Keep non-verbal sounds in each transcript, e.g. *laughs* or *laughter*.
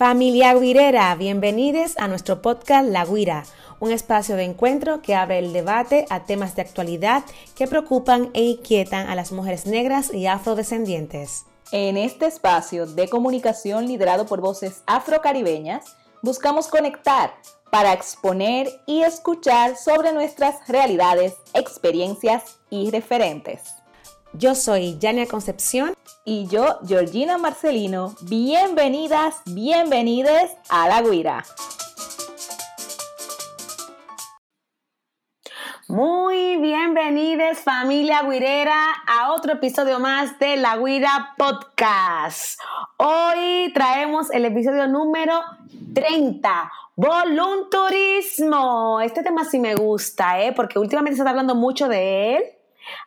Familia Guirera, bienvenidos a nuestro podcast La Guira, un espacio de encuentro que abre el debate a temas de actualidad que preocupan e inquietan a las mujeres negras y afrodescendientes. En este espacio de comunicación liderado por voces afrocaribeñas, buscamos conectar para exponer y escuchar sobre nuestras realidades, experiencias y referentes. Yo soy Yania Concepción. Y yo, Georgina Marcelino. Bienvenidas, bienvenides a La Guira. Muy bienvenidos familia guirera a otro episodio más de La Guira Podcast. Hoy traemos el episodio número 30, volunturismo. Este tema sí me gusta, ¿eh? porque últimamente se está hablando mucho de él.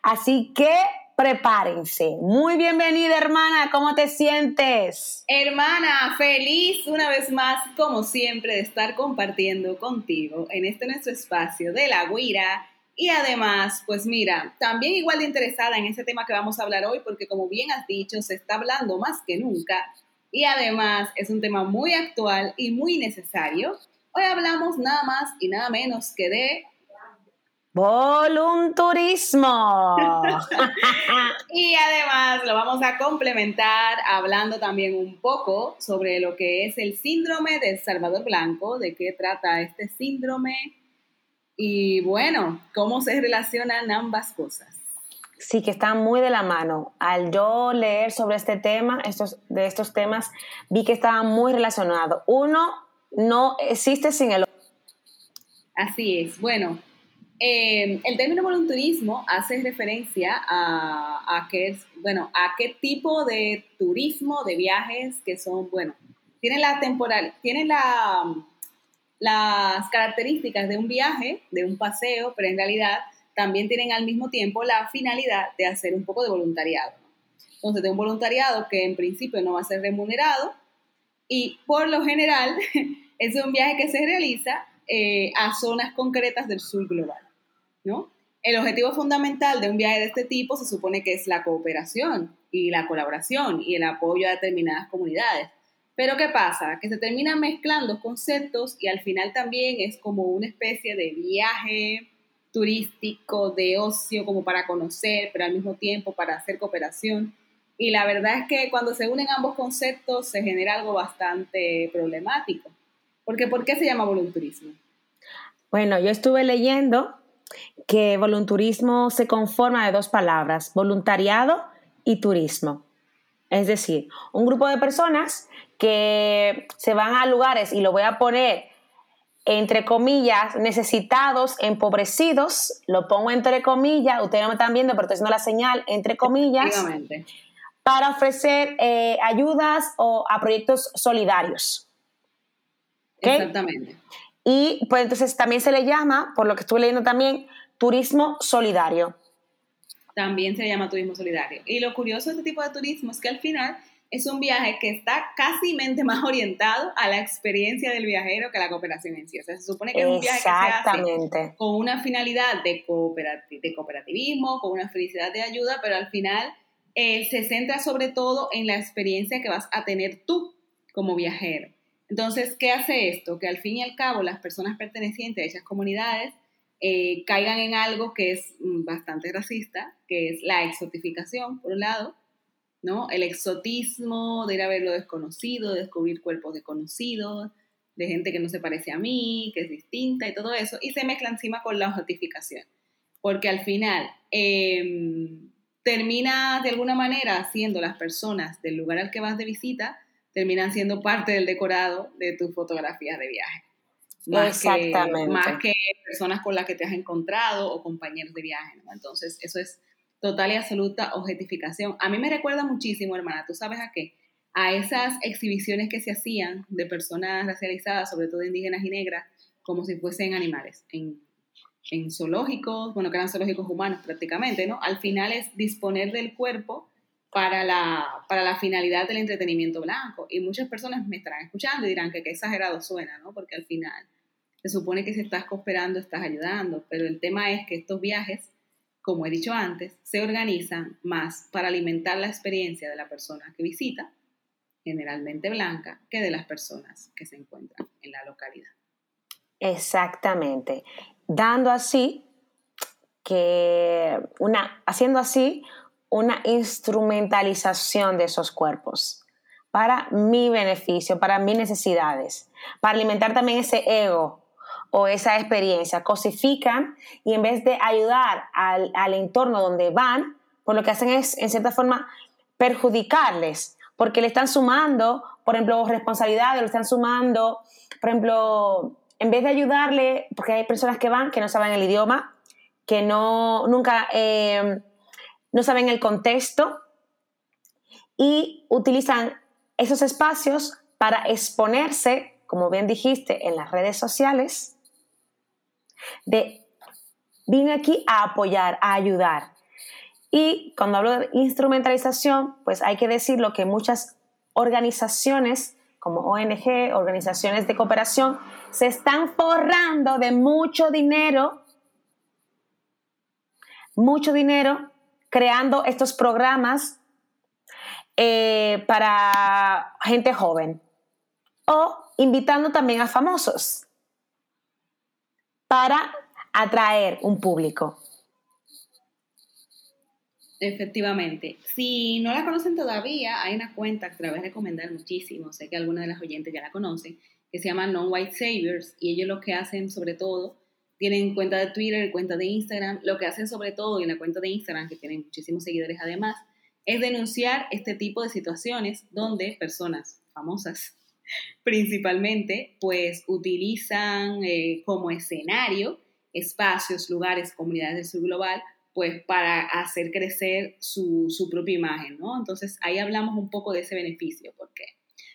Así que prepárense. Muy bienvenida, hermana. ¿Cómo te sientes? Hermana, feliz una vez más, como siempre, de estar compartiendo contigo en este nuestro espacio de la guira. Y además, pues mira, también igual de interesada en ese tema que vamos a hablar hoy, porque como bien has dicho, se está hablando más que nunca. Y además es un tema muy actual y muy necesario. Hoy hablamos nada más y nada menos que de Volunturismo. *laughs* y además lo vamos a complementar hablando también un poco sobre lo que es el síndrome del Salvador Blanco, de qué trata este síndrome y bueno, cómo se relacionan ambas cosas. Sí, que están muy de la mano. Al yo leer sobre este tema, estos, de estos temas, vi que estaban muy relacionados. Uno no existe sin el otro. Así es. Bueno, eh, el término volunturismo hace referencia a, qué bueno, a qué tipo de turismo, de viajes que son, bueno, tienen la temporal, tienen la, las características de un viaje, de un paseo, pero en realidad también tienen al mismo tiempo la finalidad de hacer un poco de voluntariado. Entonces, de un voluntariado que en principio no va a ser remunerado y por lo general *laughs* es un viaje que se realiza eh, a zonas concretas del sur global. ¿no? El objetivo fundamental de un viaje de este tipo se supone que es la cooperación y la colaboración y el apoyo a determinadas comunidades. Pero ¿qué pasa? Que se terminan mezclando conceptos y al final también es como una especie de viaje turístico, de ocio, como para conocer, pero al mismo tiempo para hacer cooperación. Y la verdad es que cuando se unen ambos conceptos se genera algo bastante problemático. Porque ¿por qué se llama volunturismo? Bueno, yo estuve leyendo que volunturismo se conforma de dos palabras, voluntariado y turismo. Es decir, un grupo de personas que se van a lugares, y lo voy a poner entre comillas, necesitados, empobrecidos, lo pongo entre comillas, ustedes no me están viendo, pero estoy haciendo la señal, entre comillas, para ofrecer eh, ayudas o a proyectos solidarios. Exactamente. Y pues entonces también se le llama, por lo que estuve leyendo también, turismo solidario. También se llama turismo solidario. Y lo curioso de este tipo de turismo es que al final es un viaje que está casi más orientado a la experiencia del viajero que a la cooperación en sí. O sea, se supone que es un viaje que se hace con una finalidad de, de cooperativismo, con una felicidad de ayuda, pero al final eh, se centra sobre todo en la experiencia que vas a tener tú como viajero. Entonces, ¿qué hace esto? Que al fin y al cabo las personas pertenecientes a esas comunidades eh, caigan en algo que es mm, bastante racista, que es la exotificación, por un lado, ¿no? El exotismo de ir a ver lo desconocido, de descubrir cuerpos desconocidos, de gente que no se parece a mí, que es distinta y todo eso, y se mezcla encima con la exotificación, porque al final em, termina de alguna manera siendo las personas del lugar al que vas de visita terminan siendo parte del decorado de tus fotografías de viaje. Más Exactamente. Que, más que personas con las que te has encontrado o compañeros de viaje. Entonces, eso es total y absoluta objetificación. A mí me recuerda muchísimo, hermana, ¿tú sabes a qué? A esas exhibiciones que se hacían de personas racializadas, sobre todo indígenas y negras, como si fuesen animales, en, en zoológicos, bueno, que eran zoológicos humanos prácticamente, ¿no? Al final es disponer del cuerpo para la, para la finalidad del entretenimiento blanco. Y muchas personas me estarán escuchando y dirán que qué exagerado suena, ¿no? Porque al final se supone que si estás cooperando estás ayudando, pero el tema es que estos viajes, como he dicho antes, se organizan más para alimentar la experiencia de la persona que visita generalmente blanca, que de las personas que se encuentran en la localidad. Exactamente. Dando así que una, haciendo así una instrumentalización de esos cuerpos para mi beneficio, para mis necesidades, para alimentar también ese ego o esa experiencia. Cosifican y en vez de ayudar al, al entorno donde van, pues lo que hacen es, en cierta forma, perjudicarles, porque le están sumando, por ejemplo, responsabilidades, le están sumando, por ejemplo, en vez de ayudarle, porque hay personas que van que no saben el idioma, que no, nunca, eh, no saben el contexto y utilizan esos espacios para exponerse, como bien dijiste, en las redes sociales, de vine aquí a apoyar, a ayudar. Y cuando hablo de instrumentalización, pues hay que decir lo que muchas organizaciones como ONG, organizaciones de cooperación, se están forrando de mucho dinero, mucho dinero, creando estos programas eh, para gente joven o invitando también a famosos para atraer un público. Efectivamente. Si no la conocen todavía, hay una cuenta que la voy a recomendar muchísimo. Sé que algunas de las oyentes ya la conocen, que se llama Non-White Saviors. Y ellos lo que hacen, sobre todo, tienen cuenta de Twitter, cuenta de Instagram. Lo que hacen, sobre todo, en la cuenta de Instagram, que tienen muchísimos seguidores además, es denunciar este tipo de situaciones donde personas famosas, *laughs* principalmente, pues utilizan eh, como escenario espacios, lugares, comunidades del sur global pues para hacer crecer su, propia imagen, ¿no? Entonces ahí hablamos un poco de ese beneficio, porque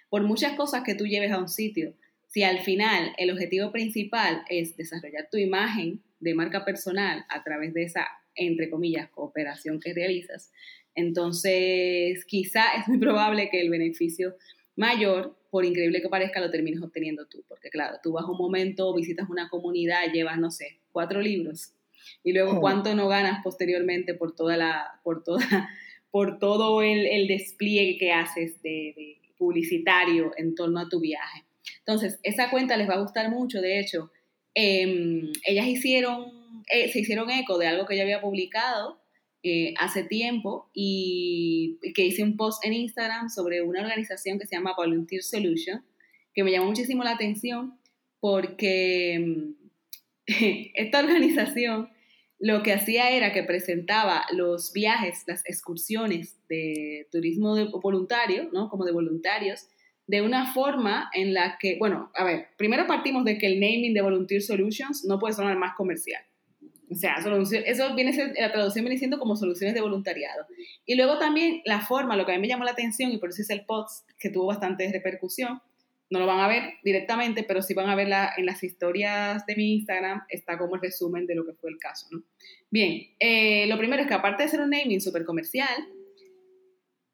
por muchas cosas que tú lleves a un sitio, si al final el objetivo principal es desarrollar tu imagen de marca personal a través de esa, entre comillas, cooperación que realizas, entonces quizá es muy probable que el beneficio mayor, por increíble que parezca, lo termines obteniendo tú, porque claro, tú vas un momento, visitas una comunidad, llevas, no sé, cuatro libros y luego oh. cuánto no ganas posteriormente por toda la, por toda, por todo el, el despliegue que haces de, publicitario en torno a tu viaje. Entonces, esa cuenta les va a gustar mucho, de hecho, em, ellas hicieron, eh, se hicieron eco de algo que yo había publicado eh, hace tiempo y que hice un post en Instagram sobre una organización que se llama Volunteer Solution, que me llamó muchísimo la atención porque em, *laughs* esta organización lo que hacía era que presentaba los viajes, las excursiones de turismo voluntario, ¿no? Como de voluntarios, de una forma en la que, bueno, a ver, primero partimos de que el naming de Volunteer Solutions no puede sonar más comercial. O sea, eso viene la traducción viene siendo como soluciones de voluntariado. Y luego también la forma, lo que a mí me llamó la atención, y por eso es el post que tuvo bastante repercusión, no lo van a ver directamente, pero sí van a ver en las historias de mi Instagram, está como el resumen de lo que fue el caso. ¿no? Bien, eh, lo primero es que aparte de ser un naming súper comercial,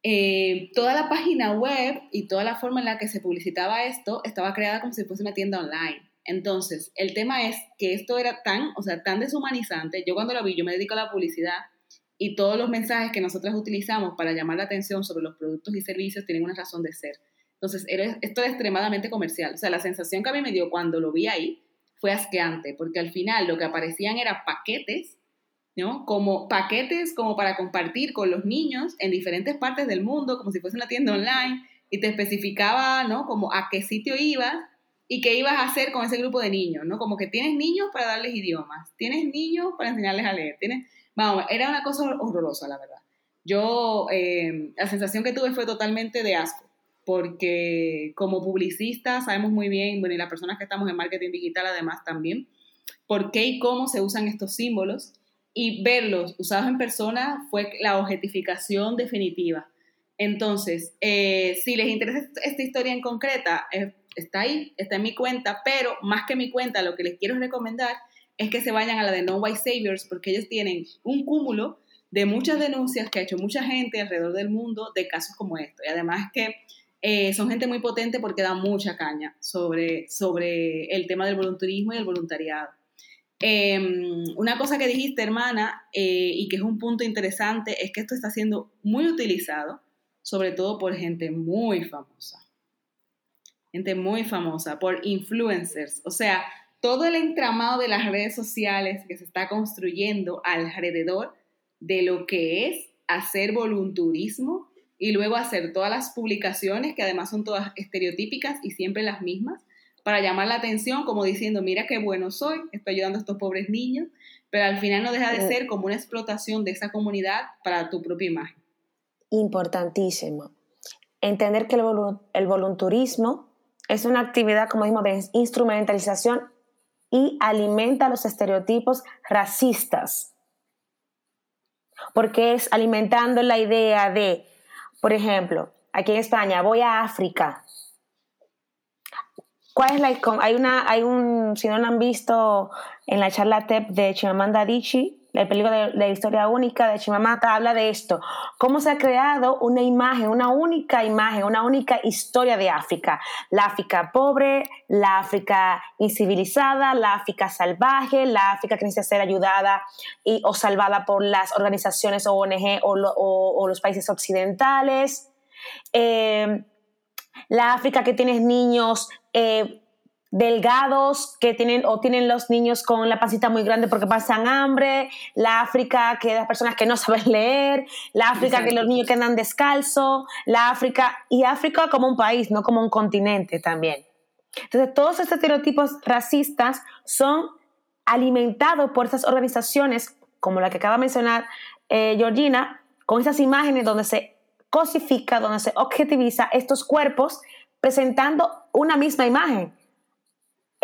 eh, toda la página web y toda la forma en la que se publicitaba esto estaba creada como si fuese una tienda online. Entonces, el tema es que esto era tan, o sea, tan deshumanizante. Yo cuando lo vi, yo me dedico a la publicidad y todos los mensajes que nosotros utilizamos para llamar la atención sobre los productos y servicios tienen una razón de ser. Entonces, esto es extremadamente comercial. O sea, la sensación que a mí me dio cuando lo vi ahí fue asqueante, porque al final lo que aparecían eran paquetes, ¿no? Como paquetes como para compartir con los niños en diferentes partes del mundo, como si fuese una tienda online, y te especificaba, ¿no? Como a qué sitio ibas y qué ibas a hacer con ese grupo de niños, ¿no? Como que tienes niños para darles idiomas, tienes niños para enseñarles a leer, tienes... Vamos, era una cosa horrorosa, la verdad. Yo, eh, la sensación que tuve fue totalmente de asco porque como publicistas sabemos muy bien, bueno, y las personas que estamos en marketing digital además también, por qué y cómo se usan estos símbolos y verlos usados en persona fue la objetificación definitiva. Entonces, eh, si les interesa esta historia en concreta, eh, está ahí, está en mi cuenta, pero más que mi cuenta, lo que les quiero recomendar es que se vayan a la de No White Saviors porque ellos tienen un cúmulo de muchas denuncias que ha hecho mucha gente alrededor del mundo de casos como esto. Y además que eh, son gente muy potente porque dan mucha caña sobre, sobre el tema del voluntarismo y el voluntariado. Em, una cosa que dijiste, hermana, eh, y que es un punto interesante, es que esto está siendo muy utilizado sobre todo por gente muy famosa. Gente muy famosa, por influencers. O sea, todo el entramado de las redes sociales que se está construyendo alrededor de lo que es hacer volunturismo y luego hacer todas las publicaciones, que además son todas estereotípicas y siempre las mismas, para llamar la atención, como diciendo, mira qué bueno soy, estoy ayudando a estos pobres niños, pero al final no deja de ser como una explotación de esa comunidad para tu propia imagen. Importantísimo. Entender que el, el volunturismo es una actividad, como dijimos, de instrumentalización y alimenta los estereotipos racistas. Porque es alimentando la idea de, por ejemplo, aquí en España, voy a África. ¿Cuál es la hay una hay un si no lo han visto en la charla TEP de Chimamanda Adichie el peligro de la historia única de Chimamanda habla de esto, cómo se ha creado una imagen, una única imagen, una única historia de África. La África pobre, la África incivilizada, la África salvaje, la África que necesita ser ayudada y, o salvada por las organizaciones ONG o, los países occidentales. Eh, la África que tiene niños eh, delgados que tienen o tienen los niños con la pasita muy grande porque pasan hambre, la África que las personas que no *laughs* saben leer, la África que los niños quedan descalzos, la África y África como un país, no como un continente también. Entonces, todos estos estereotipos racistas son alimentados por esas organizaciones como la que acaba de mencionar eh, Georgina, con esas imágenes donde se cosifica, donde se objetiviza estos cuerpos presentando una misma imagen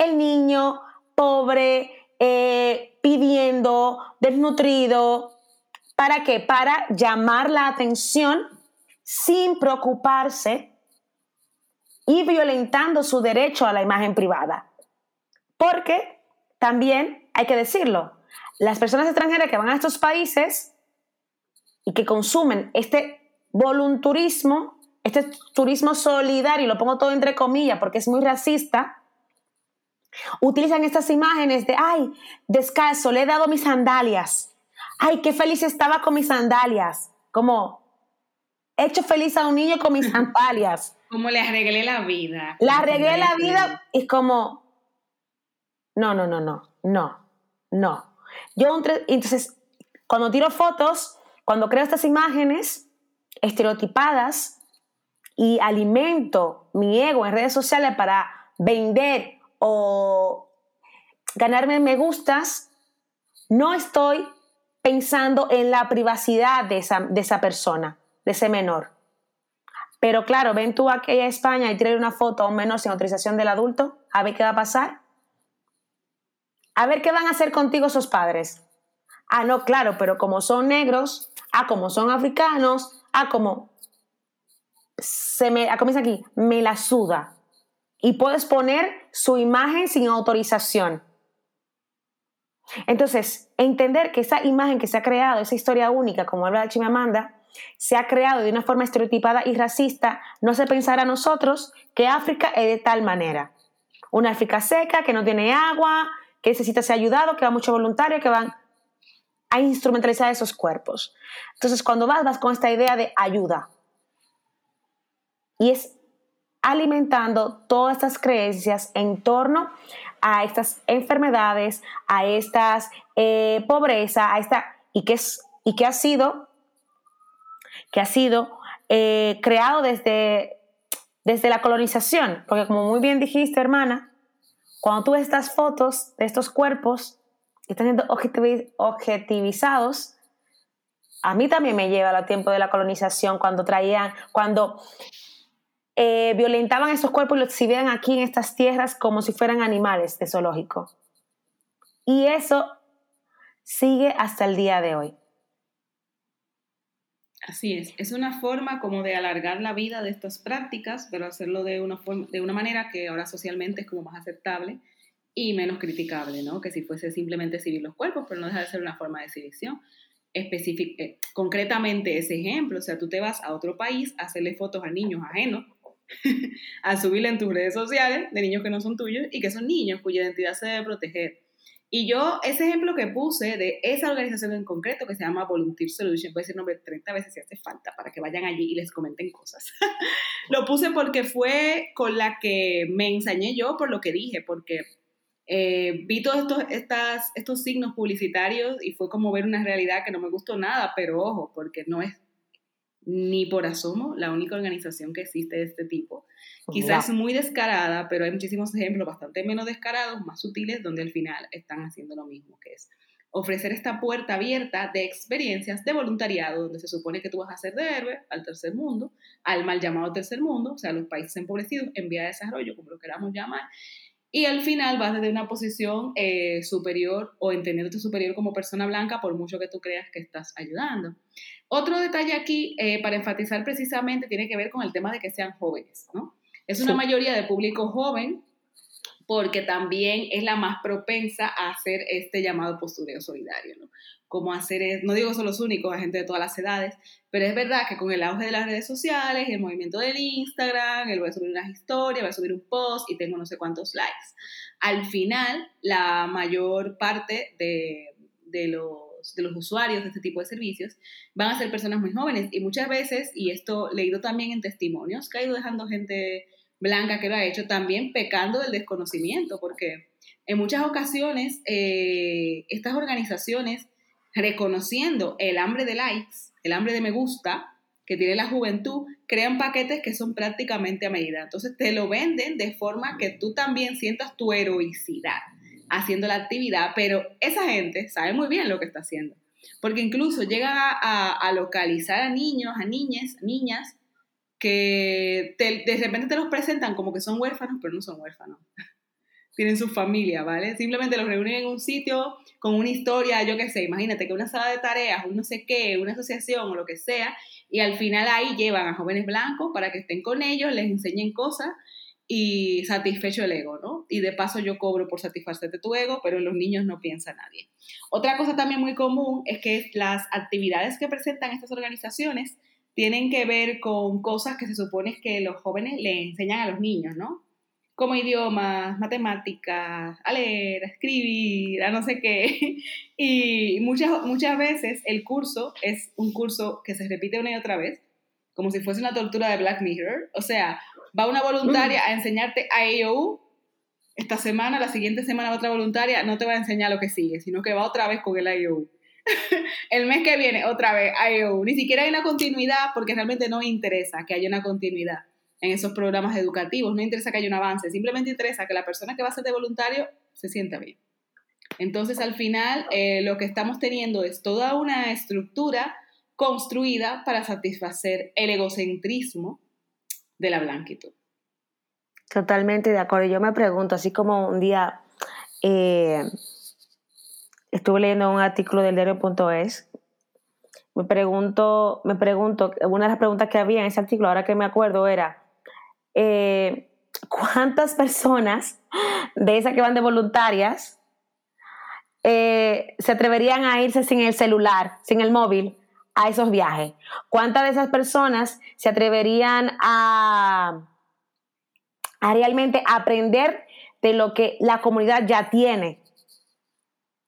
el niño pobre, eh, pidiendo, desnutrido. ¿Para qué? Para llamar la atención sin preocuparse y violentando su derecho a la imagen privada. Porque también hay que decirlo, las personas extranjeras que van a estos países y que consumen este volunturismo, este turismo solidario, lo pongo todo entre comillas porque es muy racista, Utilizan estas imágenes de, ay, descalzo, le he dado mis sandalias. Ay, qué feliz estaba con mis sandalias. Como, he hecho feliz a un niño con mis *laughs* sandalias. Como le arreglé la vida. Le arreglé la vida y como, no, no, no, no, no, no. Yo, entonces, cuando tiro fotos, cuando creo estas imágenes estereotipadas y alimento mi ego en redes sociales para vender o ganarme me gustas, no estoy pensando en la privacidad de esa, de esa persona, de ese menor. Pero claro, ven tú aquí a España y tienes una foto a un menor sin autorización del adulto, a ver qué va a pasar. A ver qué van a hacer contigo esos padres. Ah, no, claro, pero como son negros, ah, como son africanos, ah, como se me, ah, como aquí, me la suda y puedes poner su imagen sin autorización. Entonces, entender que esa imagen que se ha creado, esa historia única, como habla Chimamanda, se ha creado de una forma estereotipada y racista, no hace pensar a nosotros que África es de tal manera. Una África seca, que no tiene agua, que necesita ser ayudado, que va mucho voluntario, que van a instrumentalizar esos cuerpos. Entonces, cuando vas, vas con esta idea de ayuda. Y es alimentando todas estas creencias en torno a estas enfermedades, a estas eh, pobreza, a esta y que es y que ha sido que ha sido eh, creado desde desde la colonización, porque como muy bien dijiste, hermana, cuando tú ves estas fotos de estos cuerpos que están siendo objetivizados, a mí también me lleva al tiempo de la colonización, cuando traían, cuando eh, violentaban esos cuerpos y los exhibían aquí en estas tierras como si fueran animales de zoológico. Y eso sigue hasta el día de hoy. Así es, es una forma como de alargar la vida de estas prácticas, pero hacerlo de una, de una manera que ahora socialmente es como más aceptable y menos criticable, ¿no? Que si fuese simplemente exhibir los cuerpos, pero no deja de ser una forma de exhibición. Eh, concretamente ese ejemplo, o sea, tú te vas a otro país a hacerle fotos a niños ajenos *laughs* a subirle en tus redes sociales de niños que no son tuyos y que son niños cuya identidad se debe proteger. Y yo, ese ejemplo que puse de esa organización en concreto que se llama Volunteer Solution, puede decir nombre 30 veces si hace falta para que vayan allí y les comenten cosas. *laughs* lo puse porque fue con la que me ensañé yo por lo que dije, porque eh, vi todos estos, estas, estos signos publicitarios y fue como ver una realidad que no me gustó nada, pero ojo, porque no es ni por asomo la única organización que existe de este tipo. Quizás muy descarada, pero hay muchísimos ejemplos bastante menos descarados, más sutiles, donde al final están haciendo lo mismo, que es ofrecer esta puerta abierta de experiencias de voluntariado, donde se supone que tú vas a hacer de héroe al tercer mundo, al mal llamado tercer mundo, o sea, los países empobrecidos en vía de desarrollo, como lo queramos llamar, y al final vas desde una posición eh, superior o entendiéndote superior como persona blanca por mucho que tú creas que estás ayudando. Otro detalle aquí eh, para enfatizar precisamente tiene que ver con el tema de que sean jóvenes, ¿no? Es una mayoría de público joven porque también es la más propensa a hacer este llamado postureo solidario, ¿no? Como hacer, no digo son los únicos, a gente de todas las edades, pero es verdad que con el auge de las redes sociales, el movimiento del Instagram, el voy a subir unas historias, voy a subir un post y tengo no sé cuántos likes. Al final, la mayor parte de, de los, de los usuarios de este tipo de servicios van a ser personas muy jóvenes y muchas veces, y esto leído también en testimonios, que ha ido dejando gente blanca que lo ha hecho, también pecando del desconocimiento, porque en muchas ocasiones eh, estas organizaciones, reconociendo el hambre de likes, el hambre de me gusta que tiene la juventud, crean paquetes que son prácticamente a medida. Entonces te lo venden de forma que tú también sientas tu heroicidad haciendo la actividad, pero esa gente sabe muy bien lo que está haciendo, porque incluso llegan a, localizar a niños, a niñas, niñas, que de repente te los presentan como que son huérfanos, pero no son huérfanos. *laughs* Tienen su familia, ¿vale? Simplemente los reúnen en un sitio con una historia, yo qué sé, imagínate que una sala de tareas, un no sé qué, una asociación o lo que sea, y al final ahí llevan a jóvenes blancos para que estén con ellos, les enseñen cosas y satisfecho el ego, ¿no? Y de paso yo cobro por satisfacerte tu ego, pero los niños no piensa nadie. Otra cosa también muy común es que las actividades que presentan estas organizaciones tienen que ver con cosas que se supone que los jóvenes le enseñan a los niños, ¿no? Como idiomas, matemáticas, a leer, a escribir, a no sé qué. *laughs* Y muchas, muchas veces el curso es un curso que se repite una y otra vez, como si fuese una tortura de Black Mirror. O sea, va una voluntaria a enseñarte IOU esta semana, la siguiente semana otra voluntaria no te va a enseñar lo que sigue, sino que va otra vez con el IOU. *laughs* el mes que viene, otra vez, Ni siquiera hay una continuidad porque realmente no interesa que haya una continuidad en esos programas educativos, no interesa que haya un avance, simplemente interesa que la persona que va a ser de voluntario se sienta bien. Entonces, al final, eh, lo que estamos teniendo es toda una estructura construida para satisfacer el egocentrismo de la blanquitud. Totalmente de acuerdo. Yo me pregunto, así como un día eh, estuve leyendo un artículo del diario.es. Me pregunto, me pregunto, una de las preguntas que había en ese artículo, ahora que me acuerdo, era eh, ¿cuántas personas de esas que van de voluntarias eh, se atreverían a irse sin el celular, sin el móvil, a esos viajes? ¿Cuántas de esas personas se atreverían a, a realmente aprender de lo que la comunidad ya tiene?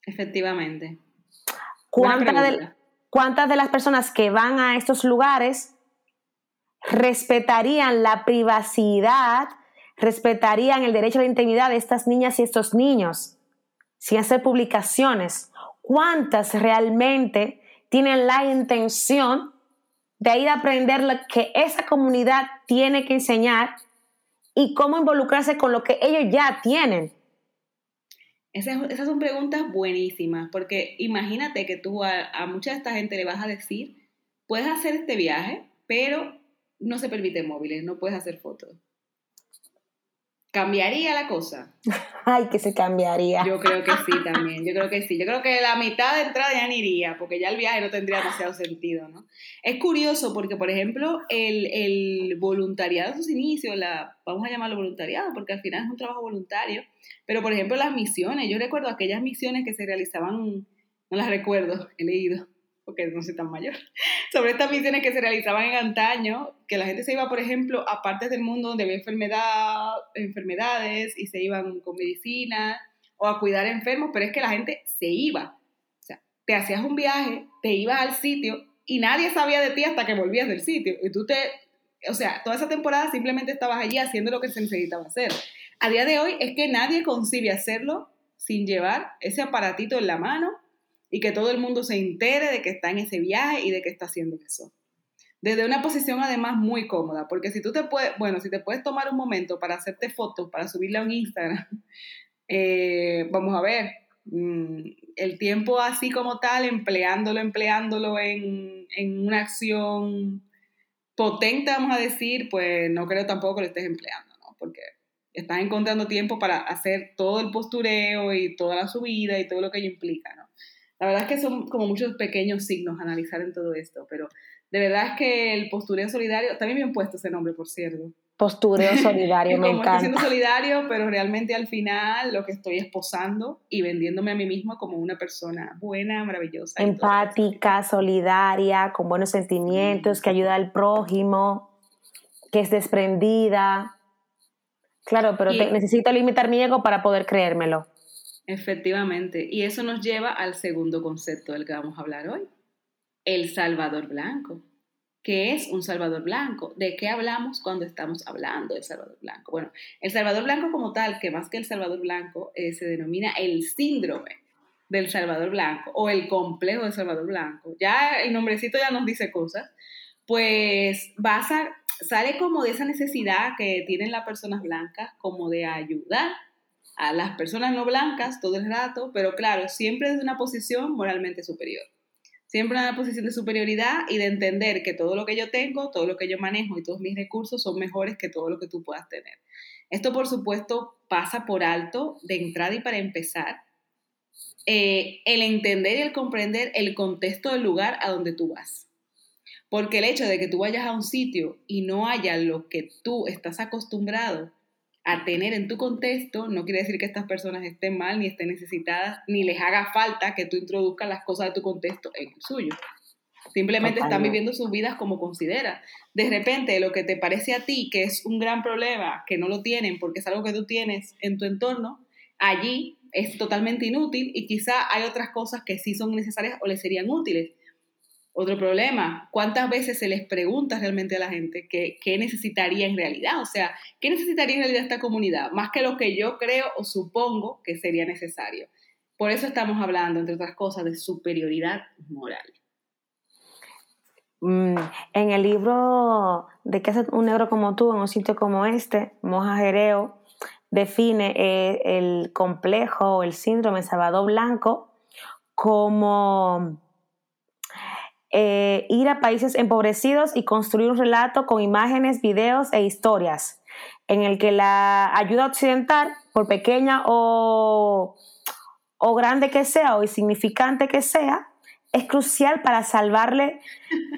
Efectivamente. ¿Cuántas de, las personas que van a estos lugares respetarían la privacidad, respetarían el derecho a la intimidad de estas niñas y estos niños sin hacer publicaciones? ¿Cuántas realmente tienen la intención de ir a aprender lo que esa comunidad tiene que enseñar y cómo involucrarse con lo que ellos ya tienen? Esas, son preguntas buenísimas, porque imagínate que tú a, mucha de esta gente le vas a decir, puedes hacer este viaje, pero no se permite móviles, no puedes hacer fotos. ¿Cambiaría la cosa? *laughs* Ay, que se cambiaría. Yo creo que sí también, yo creo que sí. Yo creo que la mitad de entrada ya ni iría, porque ya el viaje no tendría demasiado sentido, ¿no? Es curioso porque, por ejemplo, el, el voluntariado en sus inicios, la, vamos a llamarlo voluntariado, porque al final es un trabajo voluntario, pero por ejemplo las misiones, yo recuerdo aquellas misiones que se realizaban, no las recuerdo, he leído, porque no soy tan mayor, *laughs* sobre estas misiones que se realizaban en antaño, que la gente se iba, por ejemplo, a partes del mundo donde había enfermedad, enfermedades y se iban con medicina o a cuidar enfermos, pero es que la gente se iba. O sea, te hacías un viaje, te ibas al sitio y nadie sabía de ti hasta que volvías del sitio. Y tú te, o sea, toda esa temporada simplemente estabas allí haciendo lo que se necesitaba hacer. A día de hoy es que nadie concibe hacerlo sin llevar ese aparatito en la mano y que todo el mundo se entere de que está en ese viaje y de que está haciendo eso. Desde una posición además muy cómoda, porque si tú te puedes, bueno, si te puedes tomar un momento para hacerte fotos, para subirla a un Instagram, *laughs* eh, vamos a ver, mm, el tiempo así como tal, empleándolo, empleándolo en, en una acción potente, vamos a decir, pues no creo tampoco que lo estés empleando, ¿no? Porque estás encontrando tiempo para hacer todo el postureo y toda la subida y todo lo que ello implica, ¿no? La verdad es que son como muchos pequeños signos a analizar en todo esto, pero de verdad es que el postureo solidario, también bien puesto ese nombre, por cierto. Postureo *laughs* solidario, me como encanta. Estoy siendo solidario, pero realmente al final lo que estoy es posando y vendiéndome a mí misma como una persona buena, maravillosa. Empática, solidaria, con buenos sentimientos, que ayuda al prójimo, que es desprendida. Claro, pero Y- te- necesito limitar mi ego para poder creérmelo. Efectivamente. Y eso nos lleva al segundo concepto del que vamos a hablar hoy. El Salvador Blanco. ¿Qué es un Salvador Blanco? ¿De qué hablamos cuando estamos hablando del Salvador Blanco? Bueno, el Salvador Blanco como tal, que más que el Salvador Blanco, eh, se denomina el síndrome del Salvador Blanco o el complejo del Salvador Blanco. Ya el nombrecito ya nos dice cosas. Pues basa, sale como de esa necesidad que tienen las personas blancas como de ayudar a las personas no blancas todo el rato, pero claro, siempre desde una posición moralmente superior. Siempre en una posición de superioridad y de entender que todo lo que yo tengo, todo lo que yo manejo y todos mis recursos son mejores que todo lo que tú puedas tener. Esto, por supuesto, pasa por alto de entrada y para empezar, eh, el entender y el comprender el contexto del lugar a donde tú vas. Porque el hecho de que tú vayas a un sitio y no haya lo que tú estás acostumbrado a tener en tu contexto, no quiere decir que estas personas estén mal, ni estén necesitadas, ni les haga falta que tú introduzcas las cosas de tu contexto en el suyo. Simplemente están viviendo sus vidas como considera. De repente, lo que te parece a ti que es un gran problema, que no lo tienen porque es algo que tú tienes en tu entorno, allí es totalmente inútil y quizá hay otras cosas que sí son necesarias o les serían útiles. Otro problema, ¿cuántas veces se les pregunta realmente a la gente qué, qué necesitaría en realidad? O sea, ¿qué necesitaría en realidad esta comunidad? Más que lo que yo creo o supongo que sería necesario. Por eso estamos hablando, entre otras cosas, de superioridad moral. Mm, en el libro de qué hace un negro como tú en un sitio como este, Moja Jereo define eh, el complejo o el síndrome de Salvador Blanco como eh, ir a países empobrecidos y construir un relato con imágenes, videos e historias en el que la ayuda occidental, por pequeña o, o grande que sea o insignificante que sea, es crucial para salvarle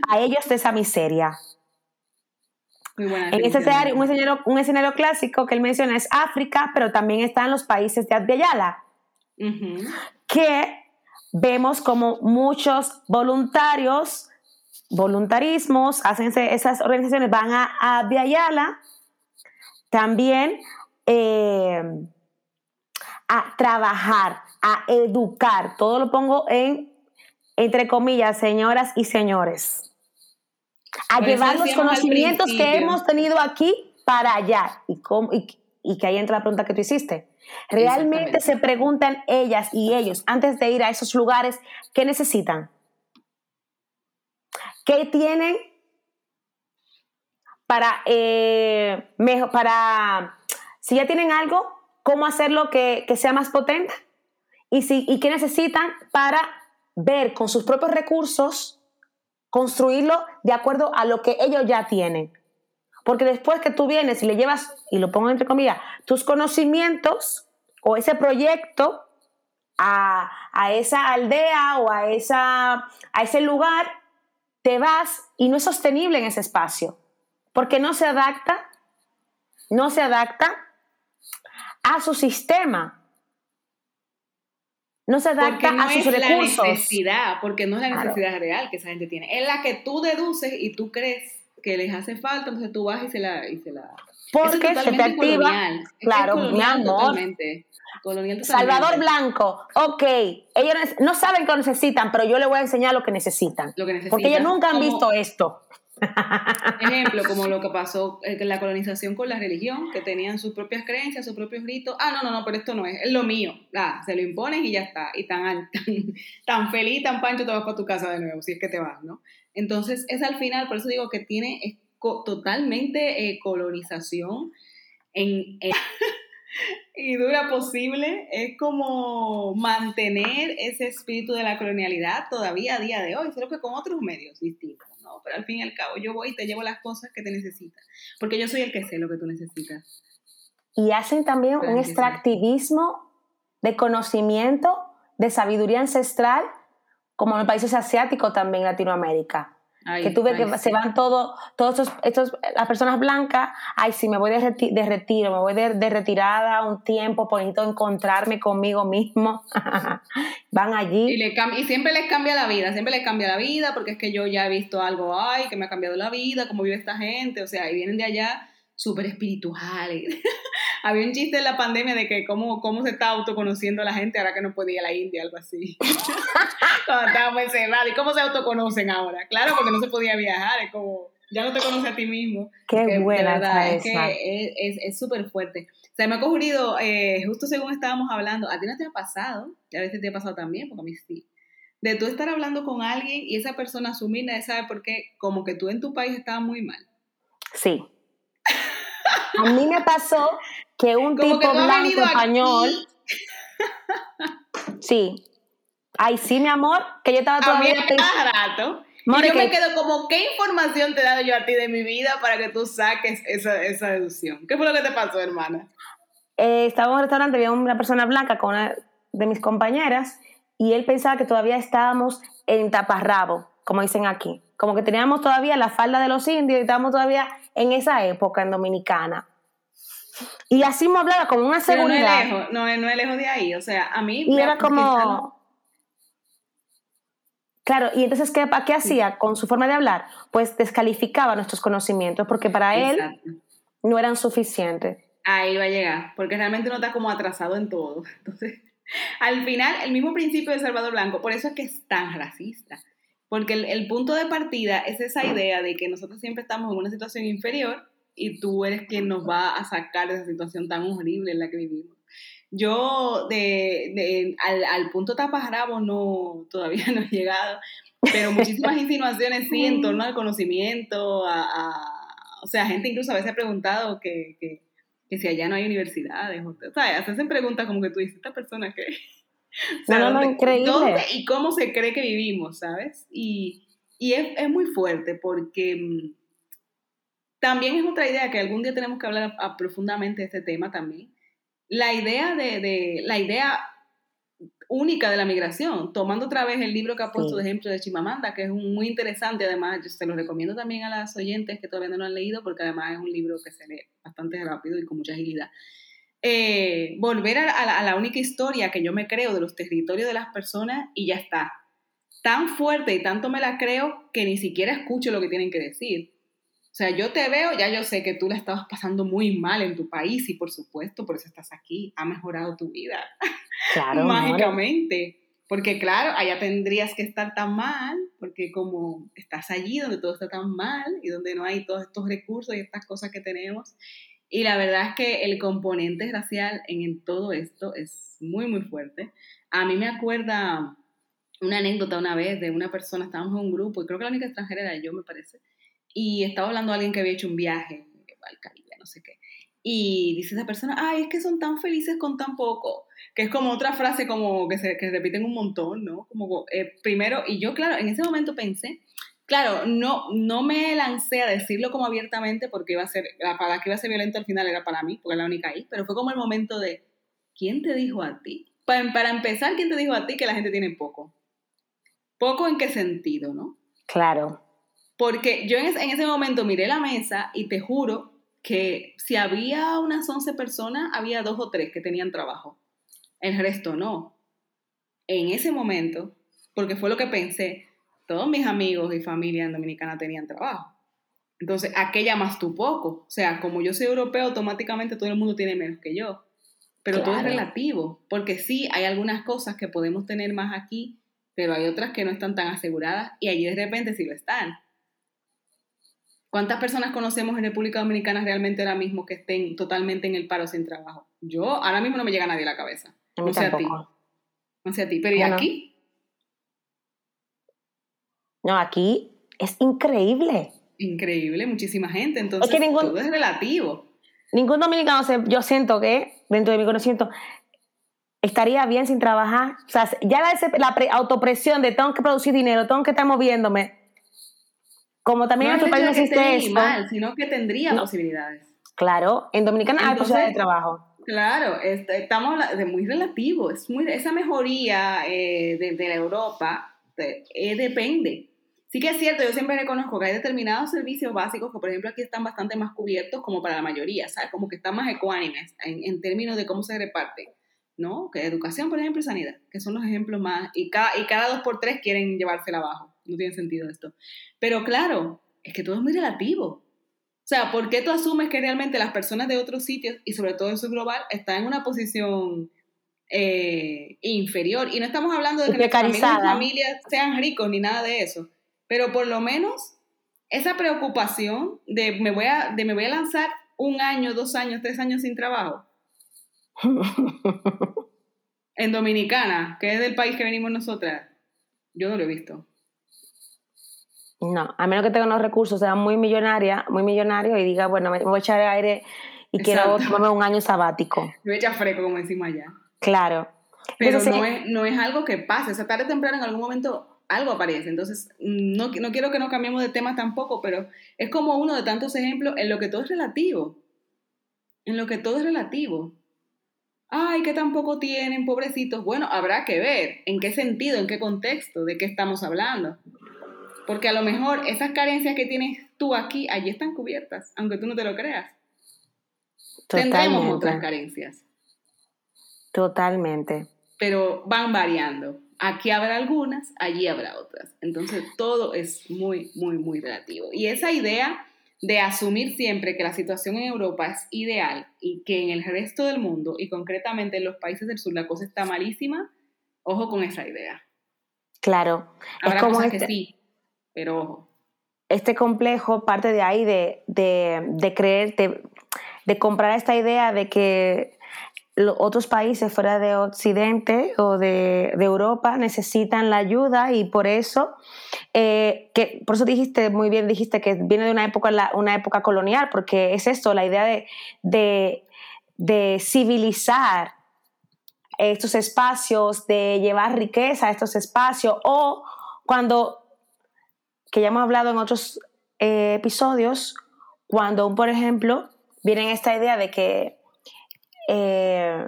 a ellos de esa miseria. Muy buena En definición. escenario, un, escenario, un escenario clásico que él menciona es África, pero también están los países de Abdiayala, Ujú. que vemos como muchos voluntarios, voluntarismos, hacen esas organizaciones, van a, a Abdiayala también eh, a trabajar, a educar. Todo lo pongo en, entre comillas, señoras y señores. A Por llevar los conocimientos que hemos tenido aquí para allá. Y, cómo- y, y que ahí entra la pregunta que tú hiciste. Realmente se preguntan ellas y ellos antes de ir a esos lugares qué necesitan. ¿Qué tienen para, eh, mejo- para, si ya tienen algo, cómo hacerlo que, que sea más potente? Y, si, ¿Y qué necesitan para ver con sus propios recursos, construirlo de acuerdo a lo que ellos ya tienen? Porque después que tú vienes y le llevas, y lo pongo entre comillas, tus conocimientos o ese proyecto a, a esa aldea o a, esa, a ese lugar, te vas y no es sostenible en ese espacio. Porque no se adapta, no se adapta a su sistema. No se adapta no a sus es la recursos. necesidad, porque no es la Claro. necesidad real que esa gente tiene. Es la que tú deduces y tú crees que les hace falta, entonces tú vas y se la... Y se la... Porque se te activa, claro, mi amor. Salvador Blanco, ok, ellos no saben que necesitan, pero yo les voy a enseñar lo que necesitan. Lo que necesitan. Porque ellos nunca han visto esto. Ejemplo, *laughs* como lo que pasó en eh, la colonización con la religión, que tenían sus propias creencias, sus propios ritos. Ah, no, no, no, pero esto no es, es lo mío. Ah, se lo impones y ya está. Y tan, *laughs* tan, tan feliz, tan pancho, te vas para tu casa de nuevo, si es que te vas, ¿no? Entonces, es al final, por eso digo que tiene totalmente eh, colonización en, *laughs* y dura posible, es como mantener ese espíritu de la colonialidad todavía a día de hoy, solo que con otros medios distintos pero al fin y al cabo yo voy y te llevo las cosas que te necesitas, porque yo soy el que sé lo que tú necesitas. Y hacen también un extractivismo de conocimiento, de sabiduría ancestral, como en los países asiáticos también, Latinoamérica que tú ves que se van todos, todos estos, las personas blancas, ay, sí, me voy de, retiro, me voy de, retirada un tiempo, necesito encontrarme conmigo mismo. *laughs* van allí. Y, y, siempre les cambia la vida, siempre les cambia la vida, porque es que yo ya he visto algo, ay, que me ha cambiado la vida, cómo vive esta gente, o sea, y vienen de allá súper espirituales. *laughs* Había un chiste en la pandemia de que cómo, cómo se está autoconociendo la gente ahora que no podía ir a la India, algo así. *laughs* Cuando estábamos encerrados. ¿Y cómo se autoconocen ahora? Claro, porque no se podía viajar, es como, ya no te conoces a ti mismo. Qué buena verdad, es que es súper fuerte. O sea, me ha ocurrido, eh, justo según estábamos hablando, a ti no te ha pasado, y a veces te ha pasado también, porque a mí sí, de tú estar hablando con alguien y esa persona asumir, nadie sabe por qué, como que tú en tu país estabas muy mal. Sí. A mí me pasó que un tipo blanco español. Sí. Ay, sí, mi amor, que yo estaba todavía. A mí rato. y yo me quedo como, ¿qué información te he dado yo a ti de mi vida para que tú saques esa, esa deducción? ¿Qué fue lo que te pasó, hermana? Eh, estaba en un restaurante, había una persona blanca con una de mis compañeras y él pensaba que todavía estábamos en taparrabo, como dicen aquí. Como que teníamos todavía la falda de los indios y estábamos todavía en esa época en Dominicana. Y así me hablaba como una seguridad. no es lejos, no, es lejos de ahí, o sea, a mí... Y era como... Claro, y entonces, ¿qué, ¿qué hacía con su forma de hablar? Pues descalificaba nuestros conocimientos porque para él no eran suficientes. Ahí va a llegar, porque realmente no está como atrasado en todo. *laughs* Entonces, al final, el mismo principio de Salvador Blanco, por eso es que es tan racista. Porque el, el punto de partida es esa idea de que nosotros siempre estamos en una situación inferior y tú eres quien nos va a sacar de esa situación tan horrible en la que vivimos. Yo de, de al, al, punto tapajarabo no, todavía *laughs* no he llegado, pero muchísimas insinuaciones *laughs* sí en torno al conocimiento, a, o sea, gente incluso a veces ha preguntado que, que, que si allá no hay universidades, o, sea, hacen preguntas como que tú dices, esta persona que... *laughs* no, no, increíble. ¿dónde y cómo se cree que vivimos, sabes? Y, y es, es muy fuerte porque mm, también es otra idea que algún día tenemos que hablar profundamente de este tema también. La idea de, la idea única de la migración, tomando otra vez el libro que ha puesto de ejemplo de Chimamanda, que es muy interesante, además yo se lo recomiendo también a las oyentes que todavía no lo han leído, porque además es un libro que se lee bastante rápido y con mucha agilidad. Eh, volver a, la única historia que yo me creo de los territorios de las personas y ya está. Tan fuerte y tanto me la creo que ni siquiera escucho lo que tienen que decir. O sea, yo te veo, ya yo sé que tú la estabas pasando muy mal en tu país y por supuesto, por eso estás aquí, ha mejorado tu vida. Claro. *laughs* Mágicamente. Porque claro, allá tendrías que estar tan mal, porque como estás allí donde todo está tan mal y donde no hay todos estos recursos y estas cosas que tenemos. Y la verdad es que el componente racial en, todo esto es muy, muy fuerte. A mí me acuerda una anécdota una vez de una persona, estábamos en un grupo, y creo que la única extranjera era yo, me parece, y estaba hablando a alguien que había hecho un viaje al Caribe, no sé qué. Y dice esa persona, ay, es que son tan felices con tan poco. Que es como otra frase como que se que repiten un montón, ¿no? Como eh, primero, y yo, claro, en ese momento pensé, claro, no, no me lancé a decirlo como abiertamente porque iba a ser, la palabra que iba a ser violento al final era para mí, porque era la única ahí, pero fue como el momento de, ¿quién te dijo a ti? Para, para empezar, ¿quién te dijo a ti que la gente tiene poco? ¿Poco en qué sentido, no? Claro. Porque yo en ese, momento miré la mesa y te juro que si había unas 11 personas, había dos o tres que tenían trabajo. El resto no. En ese momento, porque fue lo que pensé, todos mis amigos y familia en Dominicana tenían trabajo. Entonces, ¿a qué llamas tú poco? O sea, como yo soy europeo, automáticamente todo el mundo tiene menos que yo. Pero todo es relativo, porque sí, hay algunas cosas que podemos tener más aquí, pero hay otras que no están tan aseguradas y allí de repente sí lo están. ¿Cuántas personas conocemos en República Dominicana realmente ahora mismo que estén totalmente en el paro sin trabajo? Yo ahora mismo no me llega nadie a la cabeza. no sé a ti. No sé a ti, pero ¿y aquí? No, aquí es increíble. Increíble, muchísima gente. Entonces, es que ningún, todo es relativo. Ningún dominicano, yo siento que, dentro de mi conocimiento, estaría bien sin trabajar. O sea, ya la, la autopresión de tengo que producir dinero, tengo que estar moviéndome. Como también en otro país no existe eso. mal, sino que tendría posibilidades. Claro, en Dominicana hay posibilidades de trabajo. Claro, este, estamos de muy relativo. Es muy, esa mejoría eh, de, la Europa eh, depende. Sí que es cierto, yo siempre reconozco que hay determinados servicios básicos que, por ejemplo, aquí están bastante más cubiertos como para la mayoría, ¿sabes? Como que están más ecuánimes en, en términos de cómo se reparte, ¿no? Que educación, por ejemplo, y sanidad, que son los ejemplos más... Y cada, y cada dos por tres quieren llevársela abajo. No tiene sentido esto. Pero claro, es que todo es muy relativo. O sea, ¿por qué tú asumes que realmente las personas de otros sitios, y sobre todo en su global, están en una posición eh, inferior? Y no estamos hablando de que nuestras familias sean ricos ni nada de eso pero por lo menos esa preocupación de me voy a, de me voy a lanzar un año, dos años, tres años sin trabajo. *laughs* en Dominicana, que es del país que venimos nosotras, yo no lo he visto. No, a menos que tenga unos recursos, sea muy millonaria, muy millonario y diga, bueno, me voy a echar aire y quiero tomarme un año sabático. Me voy a echar fresco, como decimos allá. Claro. Pero no, es, no es algo que pase, o sea, tarde o temprano en algún momento algo aparece. Entonces, no, no quiero que no cambiemos de tema tampoco, pero es como uno de tantos ejemplos en lo que todo es relativo. En lo que todo es relativo. Ay, que tampoco tienen, pobrecitos. Bueno, habrá que ver en qué sentido, en qué contexto, de qué estamos hablando. Porque a lo mejor esas carencias que tienes tú aquí, allí están cubiertas, aunque tú no te lo creas. Totalmente. Tendremos otras carencias. Totalmente. Pero van variando. Aquí habrá algunas, allí habrá otras. Entonces todo es muy, muy, muy relativo. Y esa idea de asumir siempre que la situación en Europa es ideal y que en el resto del mundo y concretamente en los países del sur la cosa está malísima, ojo con esa idea. Claro. Habrá cosas que este sí, pero ojo. Este complejo parte de ahí de, de, creer, de comprar esta idea de que los otros países fuera de Occidente o de, Europa necesitan la ayuda y por eso, eh, que, por eso dijiste muy bien, dijiste que viene de una época, una época colonial, porque es esto, la idea de, de, civilizar estos espacios, de llevar riqueza a estos espacios, o cuando, que ya hemos hablado en otros eh, episodios, cuando, por ejemplo, viene esta idea de que eh,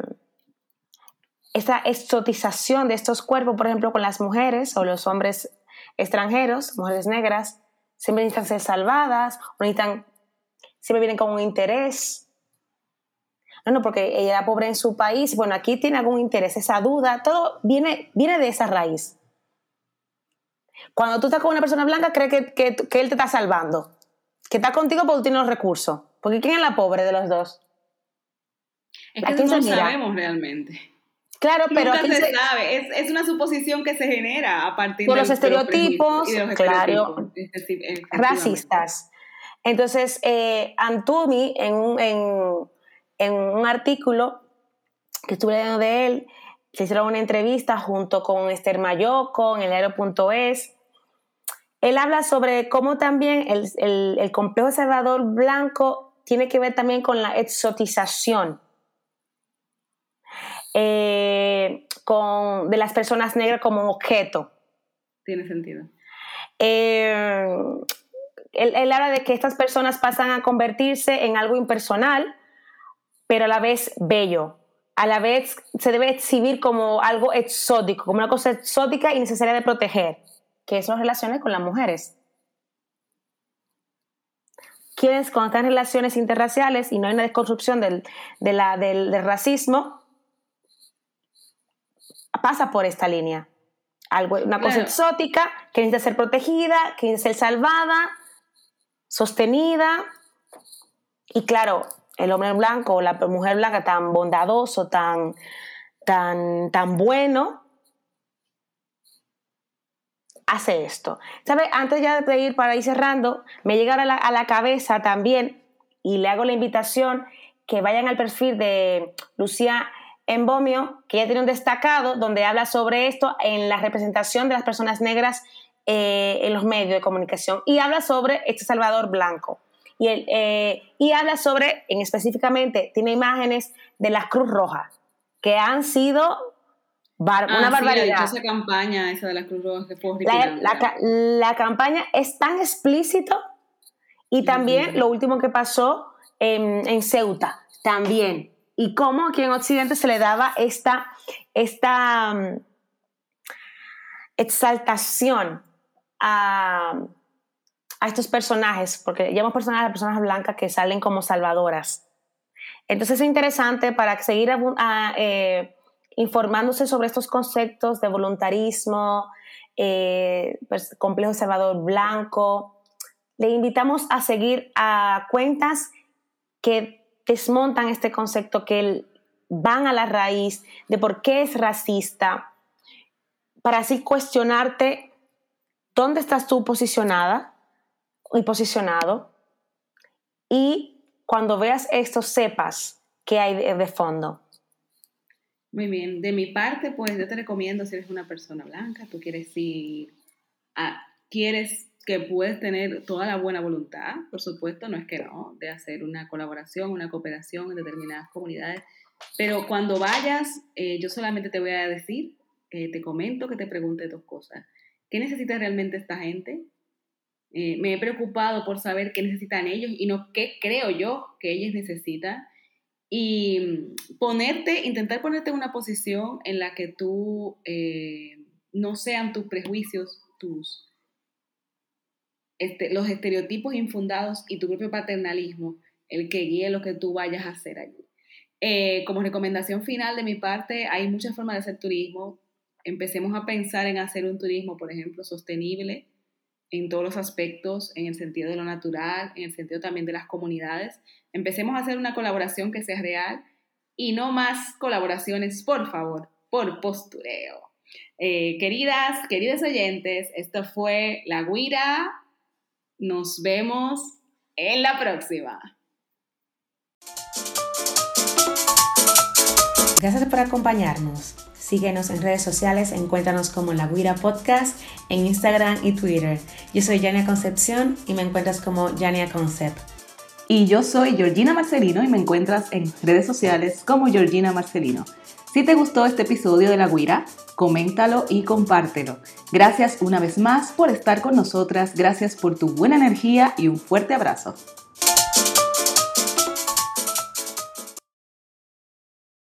esta exotización de estos cuerpos, por ejemplo, con las mujeres o los hombres extranjeros, mujeres negras, siempre necesitan ser salvadas, necesitan, siempre vienen con un interés. No, no, porque ella era pobre en su país, bueno, aquí tiene algún interés, esa duda, todo viene, viene de esa raíz. Cuando tú estás con una persona blanca, cree que, que, que él te está salvando, que está contigo porque tú tienes los recursos, porque ¿quién es la pobre de los dos? Es que no sabemos realmente. Claro, pero Nunca se, sabe. Es, es, una suposición que se genera a partir de los estereotipos, claro, racistas. Entonces, eh, Antumi, en un, en, en un artículo que estuve leyendo de él, se hicieron una entrevista junto con Esther Mayoco en el aero.es. Él habla sobre cómo también el, el, el complejo Salvador Blanco tiene que ver también con la exotización eh, con, de las personas negras como objeto. Tiene sentido. Eh, él, habla de que estas personas pasan a convertirse en algo impersonal, pero a la vez bello. A la vez se debe exhibir como algo exótico, como una cosa exótica y necesaria de proteger, que son relaciones con las mujeres. Quienes cuando están en relaciones interraciales y no hay una desconstrucción del, del racismo, pasa por esta línea. Algo, una cosa exótica que necesita ser protegida, que necesita ser salvada. sostenida y claro, el hombre blanco o la mujer blanca tan bondadoso, tan, tan, tan bueno, hace esto. ¿Sabe? Antes ya de ir para ir cerrando, me llega a la, a la cabeza también y le hago la invitación que vayan al perfil de Lucía Embomio, que ya tiene un destacado donde habla sobre esto en la representación de las personas negras eh, en los medios de comunicación y habla sobre este Salvador Blanco. Y, eh, y habla sobre, en específicamente, tiene imágenes de la Cruz Roja, que han sido una ah, barbaridad. esa campaña, esa de la Cruz Roja, que fue la, la, campaña es tan explícito y también lo último que pasó en, en, Ceuta, también. Y cómo aquí en Occidente se le daba esta, esta um, exaltación a, a estos personajes, porque llamamos personajes a personas blancas que salen como salvadoras. Entonces es interesante para seguir eh, informándose sobre estos conceptos de voluntarismo, eh, pues, complejo salvador blanco. Le invitamos a seguir a cuentas que desmontan este concepto, que van a la raíz de por qué es racista, para así cuestionarte dónde estás tú posicionada y posicionado y cuando veas esto sepas qué hay de, fondo. Muy bien, de mi parte, pues yo te recomiendo si eres una persona blanca, tú quieres ir, a, quieres que puedes tener toda la buena voluntad, por supuesto, no es que no, de hacer una colaboración, una cooperación en determinadas comunidades, pero cuando vayas, eh, yo solamente te voy a decir, te comento que te pregunte dos cosas. ¿Qué necesita realmente esta gente? Eh, me he preocupado por saber qué necesitan ellos y no qué creo yo que ellos necesitan. Y ponerte, intentar ponerte en una posición en la que tú eh, no sean tus prejuicios, tus, este, los estereotipos infundados y tu propio paternalismo el que guíe lo que tú vayas a hacer allí. Eh, como recomendación final de mi parte, hay muchas formas de hacer turismo. Empecemos a pensar en hacer un turismo, por ejemplo, sostenible, en todos los aspectos, en el sentido de lo natural, en el sentido también de las comunidades. Empecemos a hacer una colaboración que sea real y no más colaboraciones, por favor, por postureo. Eh, queridas, queridos oyentes, esto fue La Guira. Nos vemos en la próxima. Gracias por acompañarnos. Síguenos en redes sociales, encuéntranos como La Guira Podcast en Instagram y Twitter. Yo soy Yania Concepción y me encuentras como Yania Concept. Y yo soy Georgina Marcelino y me encuentras en redes sociales como Georgina Marcelino. Si te gustó este episodio de La Guira, coméntalo y compártelo. Gracias una vez más por estar con nosotras, gracias por tu buena energía y un fuerte abrazo.